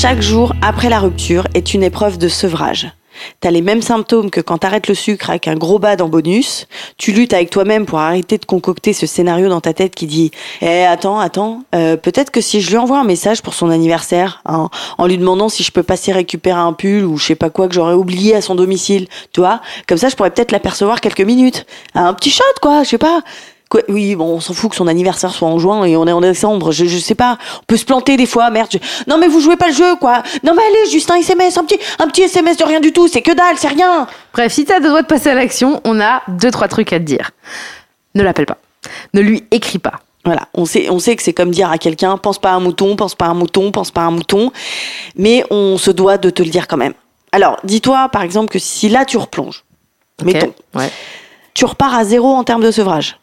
Chaque jour après la rupture est une épreuve de sevrage. T'as les mêmes symptômes que quand t'arrêtes le sucre avec un gros bad en bonus. Tu luttes avec toi-même pour arrêter de concocter ce scénario dans ta tête qui dit Eh attends, attends, euh, peut-être que si je lui envoie un message pour son anniversaire, hein, en lui demandant si je peux passer récupérer un pull ou je sais pas quoi que j'aurais oublié à son domicile, tu vois, comme ça je pourrais peut-être l'apercevoir quelques minutes. Un petit shot quoi, je sais pas. Quoi, oui, bon, on s'en fout que son anniversaire soit en juin et on est en décembre. Je, je sais pas. On peut se planter des fois. Merde. je- Non, mais vous jouez pas le jeu, quoi. Non, mais allez, juste un SMS, un petit, un petit SMS de rien du tout. C'est que dalle, c'est rien. Bref, si t'as deux doigts de passer à l'action, on a deux, trois trucs à te dire. Ne l'appelle pas. Ne lui écris pas. Voilà. On sait, on sait que c'est comme dire à quelqu'un, pense pas à un mouton, pense pas à un mouton, pense pas à un mouton. Mais on se doit de te le dire quand même. Alors, dis-toi, par exemple, que si là tu replonges, mettons, Ouais. tu repars à zéro en termes de sevrage.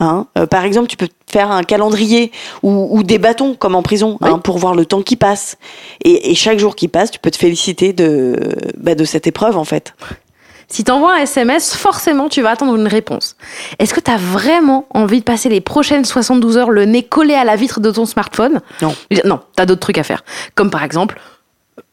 Hein Euh, par exemple, tu peux faire un calendrier ou, ou des bâtons comme en prison Oui. hein, pour voir le temps qui passe. Et, et chaque jour qui passe, tu peux te féliciter de, bah, de cette épreuve en fait. Si t'envoies un SMS, forcément, tu vas attendre une réponse. Est-ce que t'as vraiment envie de passer les prochaines 72 heures le nez collé à la vitre de ton smartphone? Non. Non, t'as d'autres trucs à faire. Comme par exemple,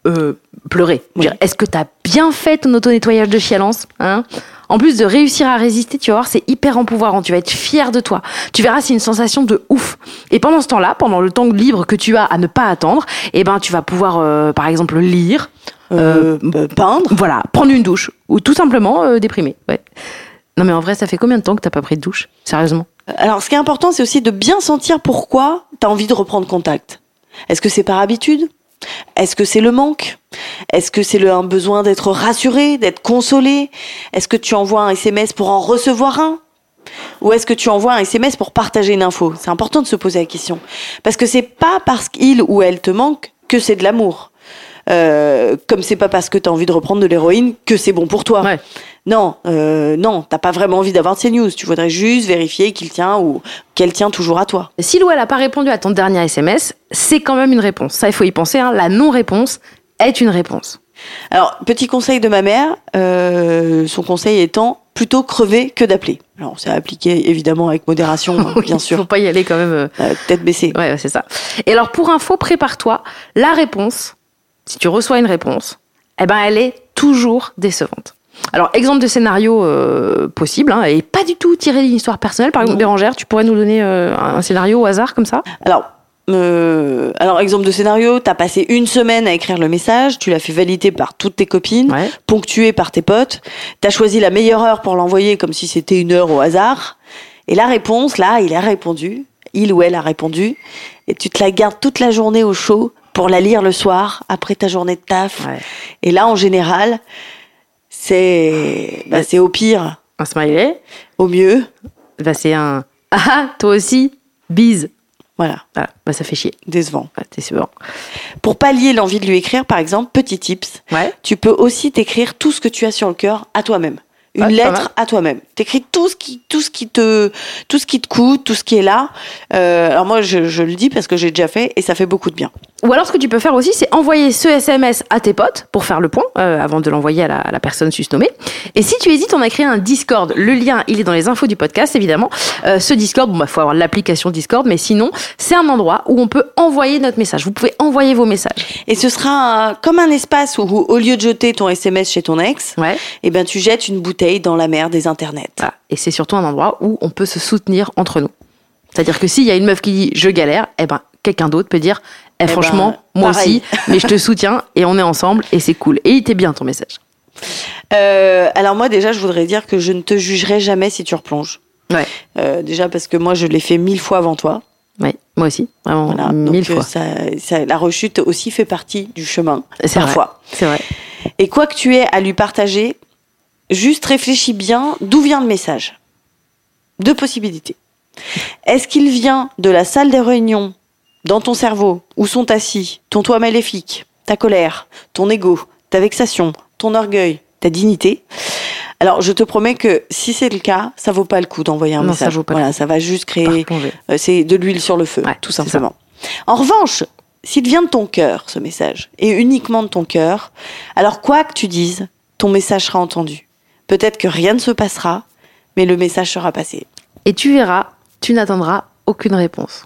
euh, pleurer. Oui. Est-ce que t'as bien fait ton auto-nettoyage de chialance hein? En plus de réussir à résister, tu vas voir, c'est hyper empouvoirant. Tu vas être fier de toi. Tu verras, c'est une sensation de ouf. Et pendant ce temps-là, pendant le temps libre que tu as à ne pas attendre, eh ben, tu vas pouvoir, euh, par exemple, lire, Euh, bah, peindre. voilà, prendre une douche ou tout simplement euh, déprimer. Ouais. Non mais en vrai, ça fait combien de temps que t'as pas pris de douche? Sérieusement? Alors, ce qui est important, c'est aussi de bien sentir pourquoi tu as envie de reprendre contact. Est-ce que c'est par habitude? Est-ce que c'est le manque? Est-ce que c'est le un besoin d'être rassuré, d'être consolé? Est-ce que tu envoies un SMS pour en recevoir un? Ou est-ce que tu envoies un SMS pour partager une info? C'est important de se poser la question. Parce que c'est pas parce qu'il ou elle te manque que c'est de l'amour. Euh, comme c'est pas parce que tu as envie de reprendre de l'héroïne que c'est bon pour toi. Ouais. Non, euh, non, t'as pas vraiment envie d'avoir de ces news. Tu voudrais juste vérifier qu'il tient ou qu'elle tient toujours à toi. Si Lou elle a pas répondu à ton dernier SMS, c'est quand même une réponse. Ça, il faut y penser. Hein. La non-réponse est une réponse. Alors, petit conseil de ma mère, euh, son conseil étant plutôt crever que d'appeler. Alors, c'est appliqué évidemment avec modération, hein, bien Faut sûr, pas y aller quand même. euh, euh, tête baissée. Ouais, c'est ça. Et alors, pour info, prépare-toi. La réponse, si tu reçois une réponse, eh ben, elle est toujours décevante. Alors, exemple de scénario euh, possible, hein, et pas du tout tiré d'une histoire personnelle. Par exemple. Bérangère, tu pourrais nous donner euh, un scénario au hasard comme ça? Alors, euh, alors exemple de scénario, t'as passé une semaine à écrire le message, tu l'as fait valider par toutes tes copines, Ouais. ponctué par tes potes, t'as choisi la meilleure heure pour l'envoyer comme si c'était une heure au hasard, et la réponse, là, il a répondu, il ou elle a répondu, et tu te la gardes toute la journée au chaud pour la lire le soir, après ta journée de taf. Ouais. Et là, en général, c'est bah, c'est au pire, Un smiley, au mieux, bah, c'est un Ah ah, toi aussi, bise. voilà, Voilà, bah, ça fait chier. décevant. C'est bon. Pour pallier l'envie de lui écrire, par exemple, petit tips, Ouais. tu peux aussi t'écrire tout ce que tu as sur le cœur à toi-même. Une Ouais, pas lettre à toi-même. T'écris tout ce qui, tout ce qui te, tout ce qui te coûte, tout ce qui est là. Euh, alors moi, je, je le dis parce que j'ai déjà fait et ça fait beaucoup de bien. Ou alors, ce que tu peux faire aussi, c'est envoyer ce SMS à tes potes pour faire le point euh, avant de l'envoyer à la, à la personne susnommée. Et si tu hésites, on a créé un Discord. Le lien, il est dans les infos du podcast, évidemment. Euh, ce Discord, bon, bah, faut avoir l'application Discord, mais sinon, c'est un endroit où on peut envoyer notre message. Vous pouvez envoyer vos messages. Et ce sera un- comme un espace où, au lieu de jeter ton SMS chez ton ex, Ouais. eh ben tu jettes une bouteille dans la mer des internets. Voilà. Et c'est surtout un endroit où on peut se soutenir entre nous. C'est-à-dire que s'il y a une meuf qui dit je galère, eh ben quelqu'un d'autre peut dire eh, Eh ben, franchement moi pareil. aussi, mais je te soutiens et on est ensemble et c'est cool. Et il était bien ton message. Euh, alors moi déjà, je voudrais dire que je ne te jugerai jamais si tu replonges. Ouais. Euh, déjà parce que moi, je l'ai fait mille fois avant toi. Ouais, moi aussi, vraiment Voilà. mille Donc, euh, fois. ça, ça- la rechute aussi fait partie du chemin. Parfois. C'est vrai. Et quoi que tu aies à lui partager, juste réfléchis bien d'où vient le message. Deux possibilités. Est-ce qu'il vient de la salle des réunions, dans ton cerveau, où sont assis ton toi maléfique, ta colère, ton ego, ta vexation, ton orgueil, ta dignité? Alors, je te promets que si c'est le cas, ça vaut pas le coup d'envoyer un Non, ça message. vaut pas voilà, ça va juste créer euh, c'est de l'huile sur le feu, Ouais, tout simplement. En revanche, s'il vient de ton cœur, ce message, et uniquement de ton cœur, alors quoi que tu dises, ton message sera entendu. Peut-être que rien ne se passera, mais le message sera passé. Et tu verras, tu n'attendras aucune réponse.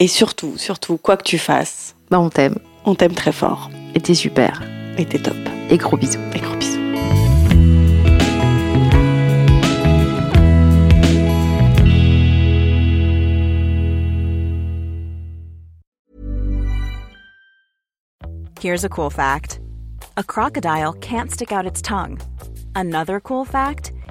Et surtout, surtout, quoi que tu fasses, Bah on t'aime. on t'aime très fort. Et t'es super. Et t'es top. Et gros bisous. Et gros bisous. Here's a cool fact a crocodile can't stick out its tongue. Another cool fact